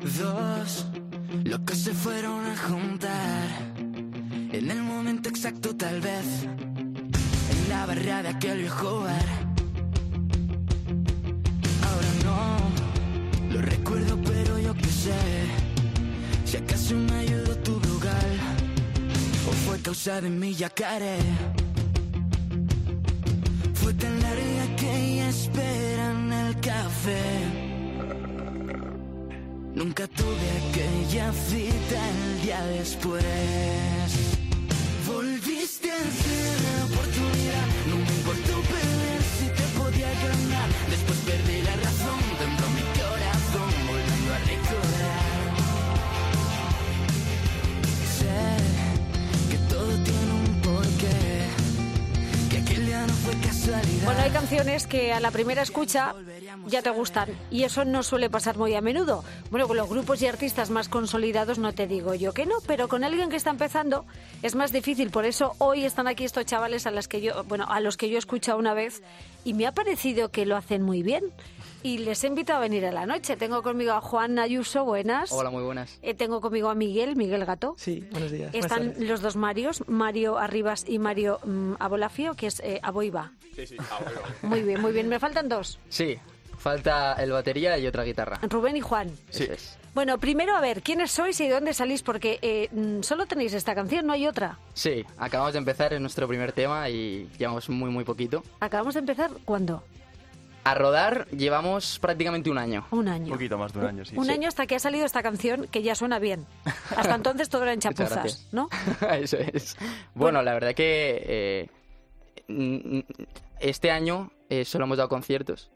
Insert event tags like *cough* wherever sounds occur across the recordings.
Dos locos se fueron a juntar en el momento exacto tal vez en la barra de aquel viejo bar. Ahora no lo recuerdo pero yo qué sé si acaso me ayudó tu brugal o fue causa de mi yacaré. Fue tan larga que ella espera en el café. Nunca tuve aquella cita el día después. Volviste a ser la oportunidad. No me importó perder si te podía ganar. Después perdí la razón dentro de mi corazón, volviendo a recordar. Sé que todo tiene un porqué. Que aquel día no fue casualidad. Bueno, hay canciones que a la primera escucha ya te gustan y eso no suele pasar muy a menudo. Bueno, con los grupos y artistas más consolidados no te digo yo que no, pero con alguien que está empezando es más difícil. Por eso hoy están aquí estos chavales a las que yo, bueno, a los que yo he escuchado una vez y me ha parecido que lo hacen muy bien. Y les he invitado a venir a la noche. Tengo conmigo a Juan Ayuso, buenas. Hola, muy buenas. Eh, tengo conmigo a Miguel, Miguel Gato. Sí, buenos días. Están los dos Marios, Mario Arribas y Mario mm, Abolafio, que es eh, Aboiba. Sí, sí. Muy bien, muy bien. Me faltan dos, Sí, falta el batería y otra guitarra. Rubén y Juan. Sí. es. Bueno, primero a ver, ¿quiénes sois y de dónde salís? Porque eh, mm, solo tenéis esta canción, no hay otra. Sí, acabamos de empezar, es nuestro primer tema y llevamos muy, muy poquito. Acabamos de empezar, ¿cuándo? A rodar llevamos prácticamente un año. Un año. Un poquito más de un año, sí. Un Sí. año hasta que ha salido esta canción que ya suena bien. Hasta *laughs* entonces todo eran chapuzas. ¿no? *laughs* Eso es. Bueno, la verdad que eh, este año eh, solo hemos dado conciertos.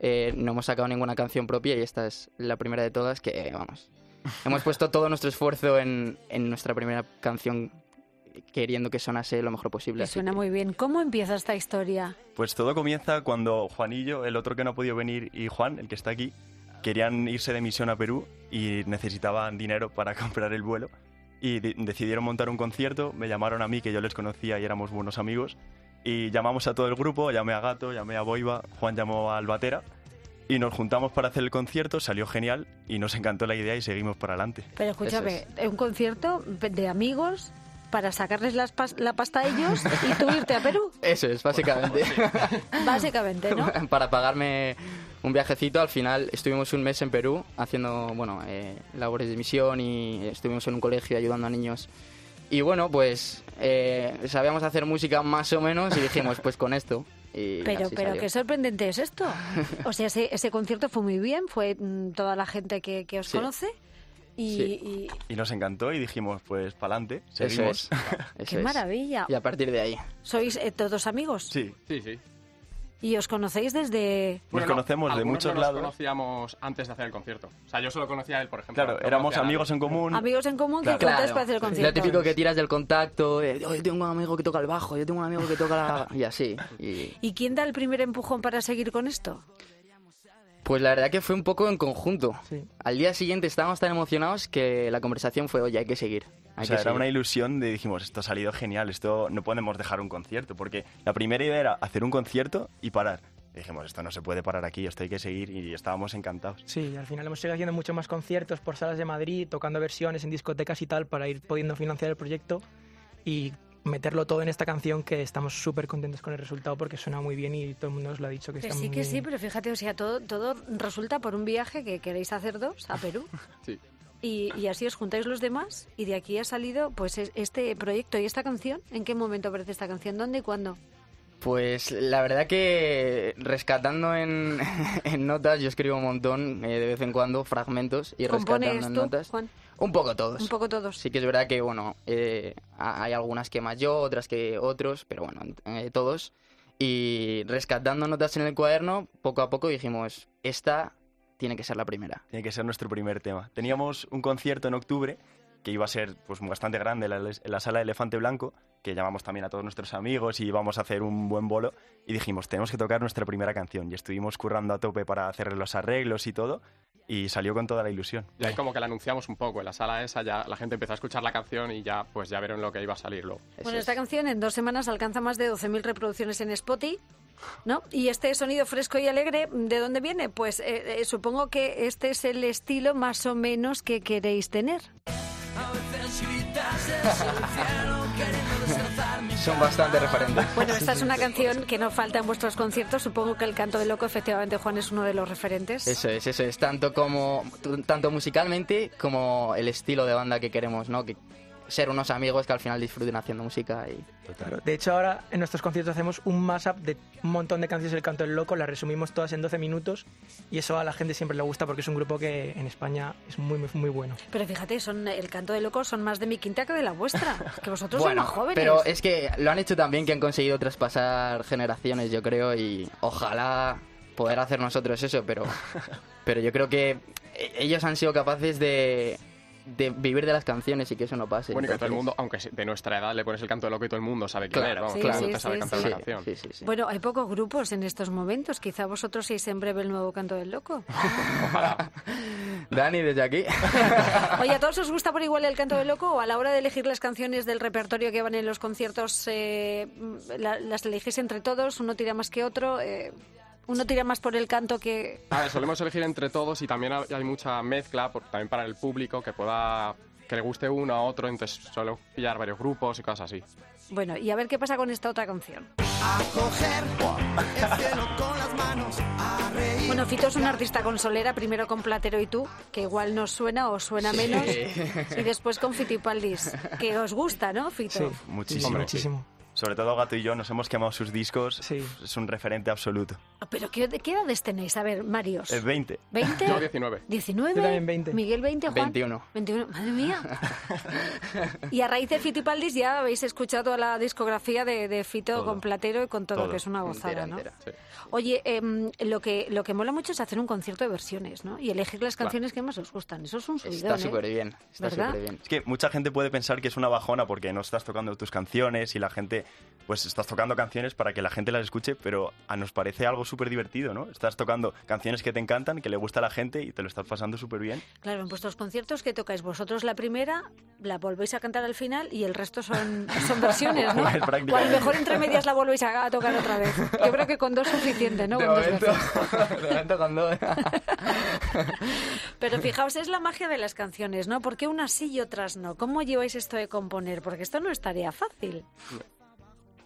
Eh, no hemos sacado ninguna canción propia y esta es la primera de todas que, vamos, hemos puesto *laughs* todo nuestro esfuerzo en, en nuestra primera canción queriendo que sonase lo mejor posible. Y suena que- muy bien. ¿Cómo empieza esta historia? Pues todo comienza cuando Juanillo, el otro que no ha podido venir, y Juan, el que está aquí, querían irse de misión a Perú y necesitaban dinero para *laughs* comprar el vuelo. Y de- decidieron montar un concierto, me llamaron a mí, que yo les conocía y éramos buenos amigos, y llamamos a todo el grupo, llamé a Gato, llamé a Boiva, Juan llamó al Batera, y nos juntamos para hacer el concierto, salió genial, y nos encantó la idea y seguimos para adelante. Pero escúchame, Eso un concierto de amigos para sacarles las pas- la pasta a ellos y tú irte a Perú, *laughs* Eso es, básicamente. *laughs* básicamente, ¿no? *laughs* Para pagarme un viajecito, al final estuvimos un mes en Perú haciendo, bueno, eh, labores de misión y estuvimos en un colegio ayudando a niños. Y bueno, pues eh, sabíamos hacer música más o menos y dijimos, pues con esto. Y Pero, pero salió. qué sorprendente es esto. O sea, ese, ese concierto fue muy bien, fue mm, toda la gente que, que os Sí. conoce. Y, Sí. y- Y nos encantó y dijimos, pues pa'lante, Eso seguimos. es. *laughs* eso qué es. maravilla. Y a partir de ahí. ¿Sois eh, todos amigos? Sí, Sí, sí. ¿Y os conocéis desde...? Nos Bueno, no, conocemos de muchos no lados. Nos conocíamos antes de hacer el concierto. O sea, yo solo conocía a él, por ejemplo. Claro, éramos amigos en común. Amigos en común que Claro. juntáis Claro, para hacer el lo concierto. típico que tiras del contacto, de, "Oh, yo tengo un amigo que toca el bajo, yo tengo un amigo que toca la... *laughs* y así. Y ¿Y quién da el primer empujón para seguir con esto? Pues la verdad que fue un poco en conjunto. Sí. Al día siguiente estábamos tan emocionados que la conversación fue, oye, hay que seguir. Hay O sea, era seguir". una ilusión de dijimos, esto ha salido genial, esto no podemos dejar un concierto, porque la primera idea era hacer un concierto y parar. Y dijimos, esto no se puede parar aquí, esto hay que seguir y estábamos encantados. Sí, al final hemos seguido haciendo muchos más conciertos por salas de Madrid, tocando versiones en discotecas y tal para ir pudiendo financiar el proyecto y meterlo todo en esta canción que estamos súper contentos con el resultado porque suena muy bien y todo el mundo nos lo ha dicho que, Que está sí, muy que sí, pero fíjate, o sea, todo, todo resulta por un viaje que queréis hacer dos a Perú. *laughs* Sí. Y, y así os juntáis los demás y de aquí ha salido pues es- este proyecto y esta canción. ¿En qué momento aparece esta canción? ¿Dónde y cuándo? Pues la verdad que rescatando en, *laughs* en notas, yo escribo un montón eh, de vez en cuando, fragmentos, y rescatando ¿Compones en tú, notas. Juan? Un poco todos. Un poco todos. Sí que es verdad que, bueno, eh, ha- hay algunas que más yo, otras que otros, pero bueno, eh, todos. Y rescatando notas en el cuaderno, poco a poco dijimos, esta tiene que ser la primera. Tiene que ser nuestro primer tema. Teníamos un concierto en octubre que iba a ser pues bastante grande en la, en la sala de Elefante Blanco, que llamamos también a todos nuestros amigos y íbamos a hacer un buen bolo. Y dijimos, tenemos que tocar nuestra primera canción. Y estuvimos currando a tope para hacer los arreglos y todo. Y salió con toda la ilusión. Y ahí como que la anunciamos un poco. En la sala esa ya la gente empezó a escuchar la canción y ya pues ya vieron lo que iba a salir luego. Eso Bueno, es. esta canción en dos semanas alcanza más de 12.000 reproducciones en Spotify ¿no? Y este sonido fresco y alegre, ¿de dónde viene? Pues eh, eh, supongo que este es el estilo más o menos que queréis tener. Son bastante referentes. Bueno, esta es una canción que no falta en vuestros conciertos. Supongo que el canto de loco, efectivamente, Juan es uno de los referentes. Eso es, eso es, tanto como tanto musicalmente como el estilo de banda que queremos, ¿no? Que ser unos amigos que al final disfruten haciendo música y Claro. De hecho, ahora en nuestros conciertos hacemos un mashup de un montón de canciones del Canto del Loco, las resumimos todas en 12 minutos y eso a la gente siempre le gusta porque es un grupo que en España es muy, muy, muy bueno. Pero fíjate, son el canto de loco son más de mi quinta que de la vuestra. *laughs* Que vosotros bueno, sois más jóvenes. pero es que lo han hecho también que han conseguido traspasar generaciones, yo creo, y ojalá poder hacer nosotros eso, pero *laughs* pero yo creo que e- ellos han sido capaces de de vivir de las canciones y que eso no pase. Bueno, y que todo el mundo, aunque de nuestra edad le pones el canto de loco y todo el mundo sabe quién Claro, vamos, Sí, el sí, sabe sí, cantar sí. una canción. Sí, sí, sí. Bueno, hay pocos grupos en estos momentos. Quizá vosotros seáis en breve el nuevo canto del loco. *laughs* Dani, desde aquí. *laughs* Oye, ¿a todos os gusta por igual el canto del loco o a la hora de elegir las canciones del repertorio que van en los conciertos, eh, la- las elegís entre todos? ¿Uno tira más que otro? Eh, ¿Uno tira más por el canto que...? A ver, solemos elegir entre todos y también hay mucha mezcla, por- también para el público, que pueda que le guste uno a otro, entonces suelo pillar varios grupos y cosas así. Bueno, y a ver qué pasa con esta otra canción. Bueno, Fito es un artista con solera, primero con Platero y tú, que igual nos suena o suena menos, *laughs* y después con Fitipaldis, que os gusta, ¿no, Fito? Sí, Muchísimo. Hombre, muchísimo. Sobre todo Gato y yo nos hemos quemado sus discos. Sí. Es un referente absoluto. Ah, ¿Pero qué, qué edades tenéis? A ver, Marios. Es 20. ¿20? Yo 19. ¿19? Yo también 20. Miguel 20, Juan. 21. 21. Madre mía. *laughs* y a raíz de Fitipaldis ya habéis escuchado toda la discografía de, de Fito Todo. con Platero y con todo, Todo. que es una gozada, Entera, ¿no? entera. Sí. Oye, em, lo que lo que mola mucho es hacer un concierto de versiones, ¿no? Y elegir las canciones que más os gustan. Eso es un subidón, Está ¿eh? súper bien. Está súper bien. Es que mucha gente puede pensar que es una bajona porque no estás tocando tus canciones y la gente, pues estás tocando canciones para que la gente las escuche, pero a nos parece algo súper divertido, ¿no? Estás tocando canciones que te encantan, que le gusta a la gente y te lo estás pasando súper bien. Claro, en vuestros conciertos que tocáis vosotros la primera, la volvéis a cantar al final y el resto son, *laughs* son versiones, ¿no? Pues O a lo mejor entre medias la volvéis a, tocar otra vez. Yo creo que con dos es suficiente, ¿no? De Con dos momento, veces. *laughs* de momento con dos. *laughs* Pero fijaos, es la magia de las canciones, ¿no? ¿Por qué unas sí y otras no? ¿Cómo lleváis esto de componer? Porque esto no es tarea fácil.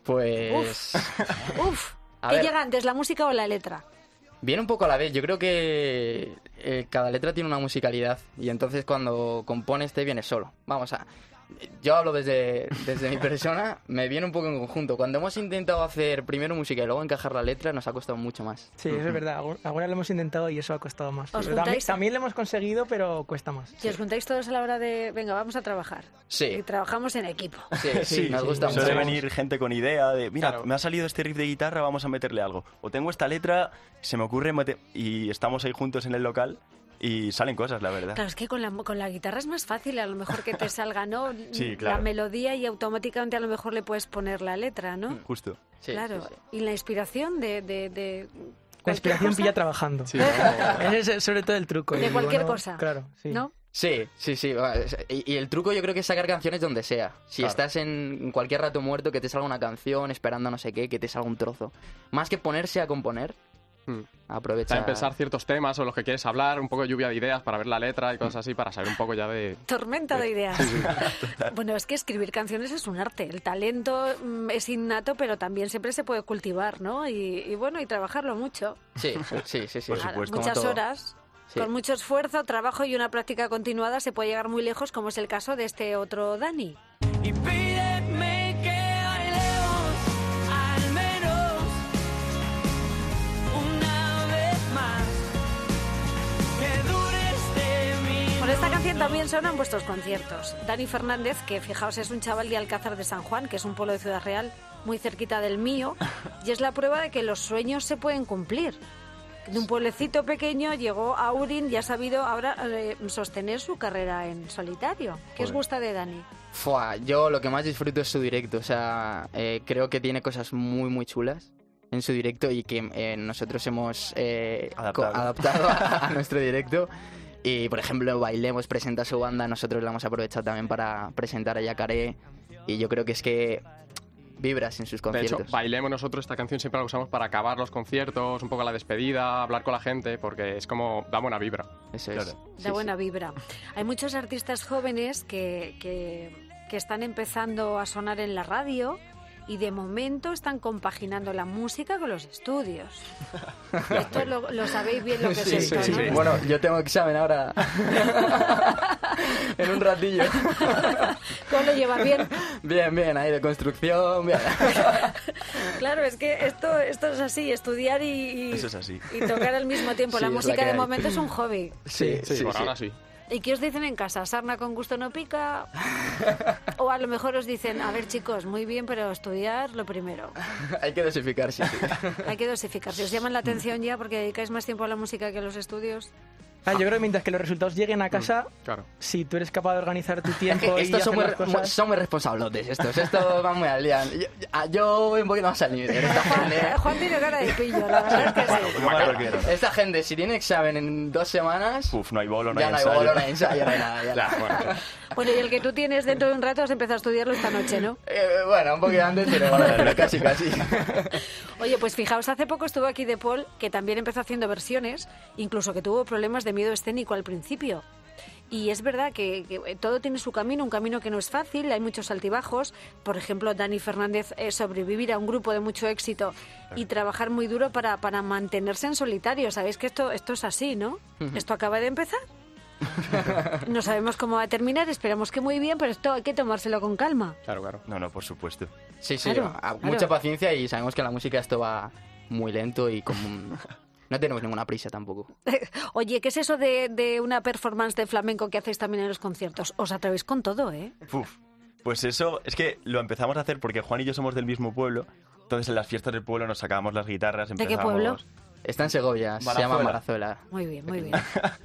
Pues *laughs* Uf, A ¿qué ver. llega antes, la música o la letra? viene un poco a la vez. Yo creo que eh, cada letra tiene una musicalidad y entonces cuando compones te viene solo. Vamos a... Yo hablo desde, desde mi persona, me viene un poco en conjunto. Cuando hemos intentado hacer primero música y luego encajar la letra, nos ha costado mucho más. Sí, eso es verdad. Alguna lo hemos intentado y eso ha costado más. ¿Os Pero también, juntáis? también lo hemos conseguido, pero cuesta más. Si os juntáis todos a la hora de, venga, vamos a trabajar. Sí. Y trabajamos en equipo. Sí, sí, nos sí, gusta mucho. Suele venir gente con idea de, mira, Claro. me ha salido este riff de guitarra, vamos a meterle algo. O tengo esta letra, se me ocurre, y estamos ahí juntos en el local y salen cosas, la verdad. Claro, es que con la, con la guitarra es más fácil a lo mejor que te *laughs* salga, ¿no? Sí, La claro. melodía y automáticamente a lo mejor le puedes poner la letra, ¿no? Justo. Sí, claro. sí, sí. Y la inspiración de... de, de La inspiración pilla trabajando. Sí, *laughs* Ese es sobre todo el truco. De cualquier bueno, cosa. Claro, sí. ¿No? Sí, sí, sí. Y, y el truco yo creo que es sacar canciones donde sea. Si Claro. estás en cualquier rato muerto, que te salga una canción, esperando no sé qué, que te salga un trozo. Más que ponerse a componer, Hmm. aprovecha... También pensar ciertos temas o los que quieres hablar, un poco de lluvia de ideas para ver la letra y cosas así, para saber un poco ya de... Tormenta de ideas. *laughs* bueno, es que escribir canciones es un arte. El talento mm, es innato, pero también siempre se puede cultivar, ¿no? Y, y bueno, y trabajarlo mucho. Sí, sí, sí, sí. Por supuesto. Como muchas todo. horas. Sí. Con mucho esfuerzo, trabajo y una práctica continuada se puede llegar muy lejos, como es el caso de este otro Dani. Y también suena en vuestros conciertos. Dani Fernández, que fijaos es un chaval de Alcázar de San Juan, que es un pueblo de Ciudad Real muy cerquita del mío, y es la prueba de que los sueños se pueden cumplir. De un pueblecito pequeño llegó a Urin y ha sabido ahora eh, sostener su carrera en solitario. ¿Qué os Joder. gusta de Dani? Fua, yo lo que más disfruto es su directo. O sea, eh, creo que tiene cosas muy, muy chulas en su directo y que eh, nosotros hemos eh, Adaptado. adaptado a, a nuestro directo. *laughs* Y, por ejemplo, Bailemos presenta su banda, nosotros la hemos aprovechado también para presentar a Yacaré. Y yo creo que es que vibras en sus De hecho, conciertos. bailemos nosotros esta canción siempre la usamos para acabar los conciertos, un poco la despedida, hablar con la gente, porque es como da buena vibra. Eso es. Claro. Da buena vibra. Hay muchos artistas jóvenes que, que, que están empezando a sonar en la radio y de momento están compaginando la música con los estudios. *laughs* Esto lo, lo sabéis bien lo que Sí, es esto, sí, ¿no? sí. Bueno, yo tengo examen ahora. *laughs* en un ratillo. ¿Cómo lo llevas bien? Bien, bien, ahí de construcción, bien. *laughs* Claro, es que esto, esto es así, estudiar y, y- Eso es así. y tocar al mismo tiempo. Sí, la música de momento es un hobby. Sí, Sí, por ahora sí. ¿Y qué os dicen en casa? ¿Sarna con gusto no pica? *laughs* O a lo mejor os dicen, a ver chicos, muy bien, pero estudiar lo primero. *laughs* Hay que dosificarse. sí. Hay que dosificar. Si os llaman la atención ya porque dedicáis más tiempo a la música que a los estudios. Ah, yo creo que mientras que los resultados lleguen a casa, Claro. si tú eres capaz de organizar tu tiempo y estos hacer son muy, las cosas... son muy responsables estos. Estos van muy al día. Yo, ah, yo voy un poquito más al nivel. Esta Juan, gente, Juan tiene cara de pillo, la verdad es que sí. Esta gente, si tiene examen en dos semanas, Uf, no hay bolo, no ya hay no hay ensayo. bolo, no hay ensayo, no hay nada. ya *laughs* Ya, bueno. *laughs* Bueno, y el que tú tienes dentro de un rato has empezado a estudiarlo esta noche, ¿no? *laughs* Eh, bueno, un poquito antes, pero, bueno, pero casi, casi. *laughs* Oye, pues fijaos, hace poco estuvo aquí De Paul, que también empezó haciendo versiones, incluso que tuvo problemas de miedo escénico al principio. Y es verdad que, que todo tiene su camino, un camino que no es fácil, hay muchos altibajos. Por ejemplo, Dani Fernández eh, sobrevivir a un grupo de mucho éxito y trabajar muy duro para, para mantenerse en solitario. Sabéis que esto, esto es así, ¿no? Esto acaba de empezar. No sabemos cómo va a terminar, esperamos que muy bien, pero esto hay que tomárselo con calma. claro, claro. No, no, por supuesto. Sí, sí, Claro, a- claro. mucha paciencia y sabemos que en la música esto va muy lento y como... No tenemos ninguna prisa tampoco. *laughs* Oye, ¿qué es eso de, de una performance de flamenco que hacéis también en los conciertos? Os atrevéis con todo, ¿eh? Uf. Pues eso, es que lo empezamos a hacer porque Juan y yo somos del mismo pueblo. Entonces en las fiestas del pueblo nos sacábamos las guitarras. ¿De qué pueblo? Está en Segovia, se llama Marazuela. Muy bien, muy bien.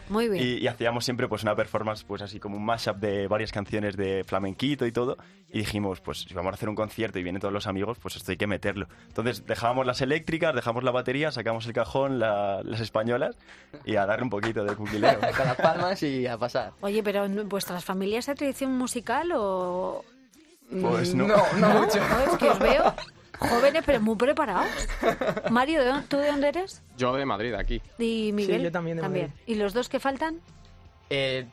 Muy bien. *laughs* Y, y hacíamos siempre pues una performance pues así como un mashup de varias canciones de flamenquito y todo y dijimos pues si vamos a hacer un concierto y vienen todos los amigos pues esto hay que meterlo entonces dejábamos las eléctricas dejamos la batería sacamos el cajón la- las españolas y a darle un poquito de cuquileo *laughs* Con las palmas y a pasar. Oye, pero ¿en vuestras familias hay tradición musical o...? pues no, No, no *laughs* mucho. No, es que os veo jóvenes pero muy preparados. Mario, ¿de dónde- ¿tú de dónde eres? Yo de Madrid, aquí. Y Miguel. yo también de Madrid. ¿Y los dos que faltan? Eh,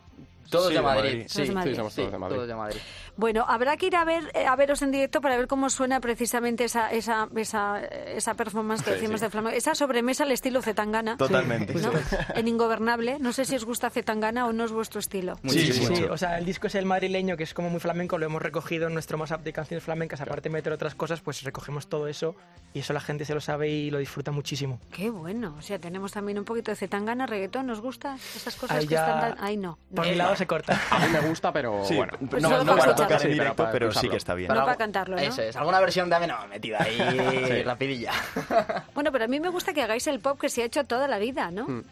todos Sí, de Madrid. Madrid. Sí, Todos de Madrid. Sí, somos sí, todos de Madrid. todos de Madrid. Bueno, habrá que ir a ver eh, a veros en directo para ver cómo suena precisamente esa esa esa, esa performance que Sí, decimos sí. de flamenco, esa sobremesa al estilo Zetangana. totalmente ¿no? En Ingobernable. No sé si os gusta Zetangana o no es vuestro estilo. Sí, Muchísimo. sí, o sea, el disco es el madrileño, que es como muy flamenco, lo hemos recogido en nuestro mashup de canciones flamencas, aparte de meter otras cosas, pues recogemos todo eso y eso la gente se lo sabe y lo disfruta muchísimo. Qué bueno. O sea, tenemos también un poquito de Zetangana, reggaetón. ¿Nos gusta? Esas cosas Ahí que ya- están tan... Ahí no. Por mi lado se corta. A mí me gusta, pero Sí, bueno. Pues no, no para escucharlo. Tocar en pero directo, para pero, sí que está bien. No para cantarlo, ¿no? Eso es. Alguna versión dame no, metida ahí *laughs* Sí. rapidilla. Bueno, pero a mí me gusta que hagáis el pop que se ha hecho toda la vida, ¿no? Mm.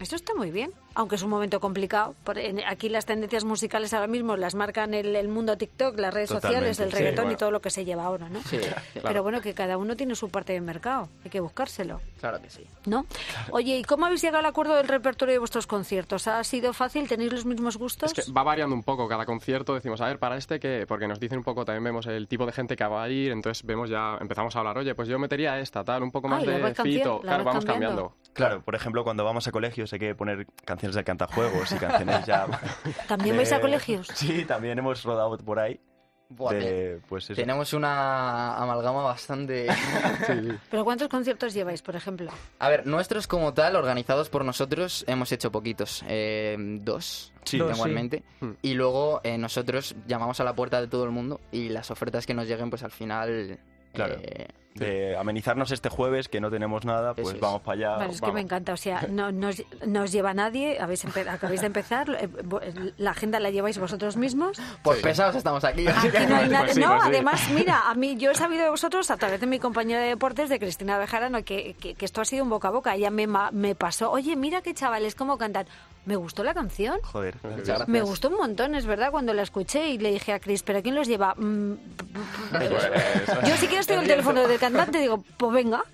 Esto está muy bien, aunque es un momento complicado. Por- en- Aquí las tendencias musicales ahora mismo las marcan el, el mundo TikTok, las redes sociales, el sí, reggaetón y todo lo que se lleva ahora, ¿no? Sí, Pero bueno, que cada uno tiene su parte de mercado, hay que buscárselo, claro que sí. ¿no? Oye, ¿y cómo habéis llegado al acuerdo del repertorio de vuestros conciertos? ¿Ha sido fácil? ¿Tenéis los mismos gustos? Es que va variando un poco cada concierto. Decimos, a ver, para este que, porque nos dicen un poco, también vemos el tipo de gente que va a ir, entonces vemos ya, empezamos a hablar, oye, pues yo metería esta, tal, un poco más Ay, la de fito. la Claro, vamos cambiando. cambiando. Claro, por ejemplo, cuando vamos a colegios hay que poner canciones del cantajuegos y canciones ya... *laughs* ¿También de- vais a colegios? Sí, también hemos rodado por ahí. Buah, de, pues eso. Tenemos una amalgama bastante... *laughs* ¿Pero cuántos conciertos lleváis, por ejemplo? A ver, nuestros como tal, organizados por nosotros, hemos hecho poquitos. Eh, dos, Sí. Hmm. Y luego eh, nosotros llamamos a la puerta de todo el mundo y las ofertas que nos lleguen, pues al final... Claro. eh, De amenizarnos este jueves, que no tenemos nada, pues Eso es. vamos para allá. Vale, es que vamos. me encanta. O sea, no, no, os- no os lleva nadie, habéis acabáis de empezar, eh, la agenda la lleváis vosotros mismos. Pues pesados estamos aquí. Aquí que- no hay. Pues sí, no, pues sí. además, mira, a mí yo he sabido de vosotros a través de mi compañera de deportes, de Cristina Bejarano, que, que, que esto ha sido un boca a boca. Ella me, me pasó, oye, mira qué chavales, cómo cantan. Me gustó la canción. Joder. Muchas gracias. Me gustó un montón, es verdad, cuando la escuché y le dije a Cris, ¿pero quién los lleva? Mm, *laughs* Pues, Yo si quieres tengo el teléfono del cantante, digo, pues venga.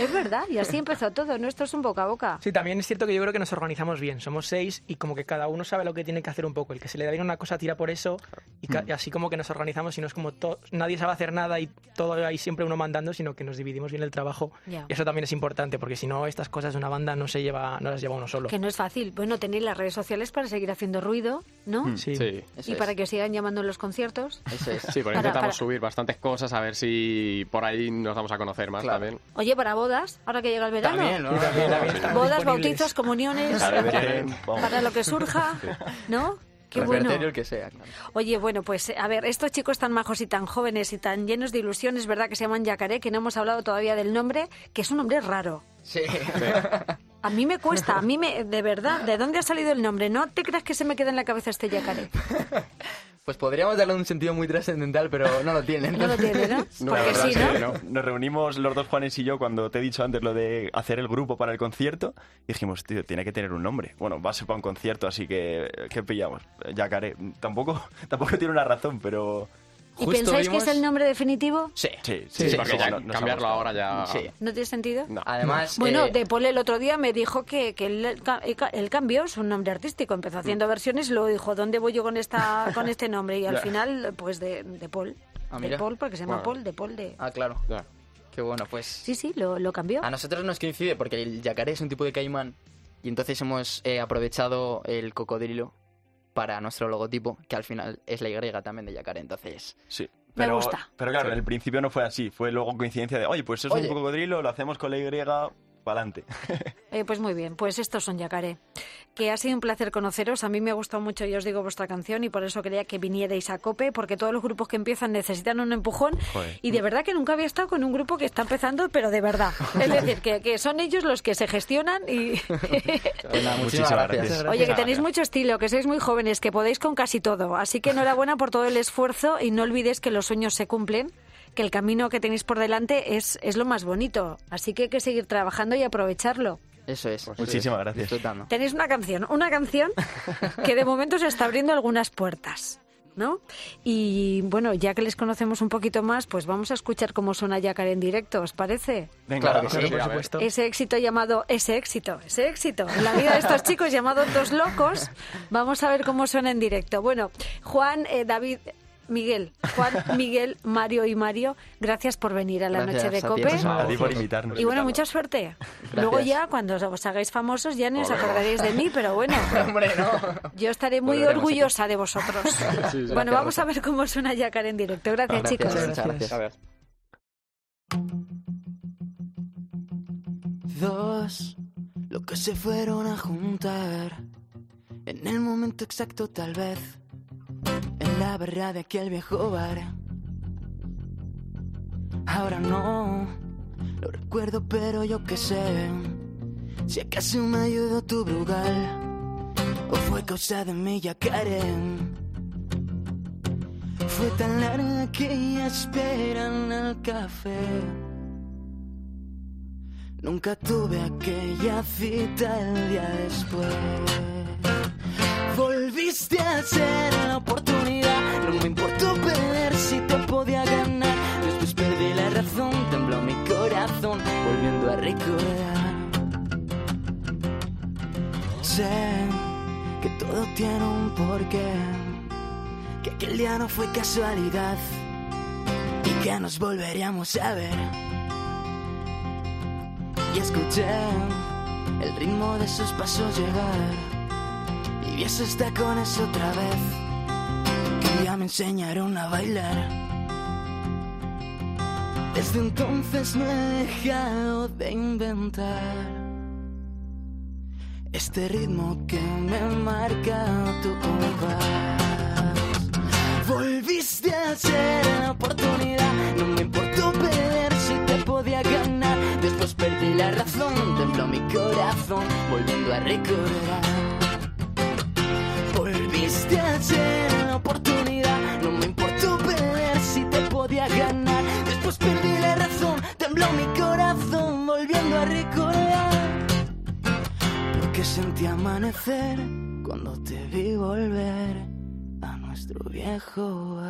Es verdad, y así empezó todo, ¿no? Esto es un boca a boca. Sí, también es cierto que yo creo que nos organizamos bien. Somos seis y como que cada uno sabe lo que tiene que hacer un poco. El que se le da bien una cosa tira por eso y, y así como que nos organizamos y no es como to- nadie sabe hacer nada y todo hay siempre uno mandando, sino que nos dividimos bien el trabajo. Ya. Y eso también es importante porque si no estas cosas de una banda no se lleva, no las lleva uno solo. Que no es fácil. Bueno, tenéis las redes sociales para seguir haciendo ruido, ¿no? Sí. Sí. Eso Y es. para que os sigan llamando en los conciertos. Eso es. *laughs* Sí, pues Para- intentamos para- subir bastantes cosas a ver si por ahí nos damos a conocer más Claro. también. Oye, para bodas, ahora que llega el verano. También, ¿no? También- Bodas, bautizos, comuniones, para lo que surja, ¿no? Qué bueno. Repertorio, el que sea, claro. Oye, bueno, pues a ver, estos chicos tan majos y tan jóvenes y tan llenos de ilusiones, ¿verdad? Que se llaman Yacaré, que no hemos hablado todavía del nombre, que es un nombre raro. Sí. A mí me cuesta, a mí me, de verdad, ¿de dónde ha salido el nombre? No te creas que se me queda en la cabeza este Yacaré. Pues podríamos darle un sentido muy trascendental, pero no lo tiene. No lo tiene, ¿no? No, Porque la verdad sí, es ¿no? que no. Nos reunimos los dos Juanes y yo cuando te he dicho antes lo de hacer el grupo para el concierto y dijimos, tío, tiene que tener un nombre. Bueno, va a ser para un concierto, así que ¿qué pillamos? Yacaré. Tampoco, *laughs* tampoco tiene una razón, pero ¿Y Justo pensáis vimos- que es el nombre definitivo? Sí. sí, Sí, sí, porque ya no- cambiarlo ahora ya... Sí. ¿No tiene sentido? No. Además, Bueno, eh, De Paul el otro día me dijo que, que él, él ca- él cambió su nombre artístico, empezó haciendo versiones y luego dijo, ¿dónde voy yo con esta con este nombre? Y al final, pues de, de Paul. Ah, de. Paul, porque se llama Bueno. Paul, de Paul de... Ah, claro. Qué bueno, pues... Sí, sí, lo, lo cambió. A nosotros nos coincide porque el yacaré es un tipo de caimán y entonces hemos eh, aprovechado el cocodrilo para nuestro logotipo, que al final es la Y también de yacaré, entonces... Sí. Me Pero, gusta. Pero claro, Sí. en el principio no fue así. Fue luego coincidencia de, oye, pues es Oye. un cocodrilo, lo hacemos con la Y, para adelante. Eh, pues muy bien, pues estos son Yacaré. Que ha sido un placer conoceros. A mí me ha gustado mucho, ya os digo, vuestra canción y por eso quería que vinierais a COPE, porque todos los grupos que empiezan necesitan un empujón. Joder. Y de verdad que nunca había estado con un grupo que está empezando, pero de verdad. Es decir, que, que son ellos los que se gestionan y... *laughs* Nada, muchísimas gracias. Oye, que tenéis mucho estilo, que sois muy jóvenes, que podéis con casi todo. Así que enhorabuena por todo el esfuerzo y no olvidéis que los sueños se cumplen, que el camino que tenéis por delante es, es lo más bonito. Así que hay que seguir trabajando y aprovecharlo. Eso es. Pues Muchísimas gracias. Disfrutando. Tenéis una canción, una canción que de momento se está abriendo algunas puertas. ¿No? Y bueno, ya que les conocemos un poquito más, pues vamos a escuchar cómo suena Yacar en directo, ¿os parece? Venga, Claro que vamos. sí. por supuesto. Ese éxito llamado, ese éxito, ese éxito, en la vida de estos chicos llamados Dos Locos, vamos a ver cómo suena en directo. Bueno, Juan, eh, David, Miguel, Juan, *laughs* Miguel, Mario y Mario, gracias por venir a la Gracias noche de a COPE. A ti por invitarnos. Y bueno, mucha suerte. Luego ya, cuando os hagáis famosos, ya ni os acordaréis de mí, pero bueno, *laughs* Hombre, no. yo estaré muy Volveremos orgullosa de vosotros. Sí, sí. Bueno, vamos a ver cómo suena Yacar en directo. Gracias, Gracias, chicos. muchas Gracias. gracias. Dos, lo que se fueron a juntar en el momento exacto tal vez, en la barra de aquel viejo bar. Ahora no, lo recuerdo pero yo qué sé, si acaso me ayudó tu brugal o fue causa de mi yacaré. Fue tan larga aquella espera en el café. Nunca tuve aquella cita el día después. Volviste a ser la oportunidad. No me importó perder si te podía ganar. Después perdí la razón, tembló mi corazón, volviendo a recordar. Sé que todo tiene un porqué. Que aquel día no fue casualidad. Y que nos volveríamos a ver y escuché el ritmo de sus pasos llegar. Y sus tacones otra vez, que día me enseñaron a bailar. Desde entonces no he dejado de inventar este ritmo que me marca tu compás. Volviste a ser Amanecer cuando te vi volver a nuestro viejo.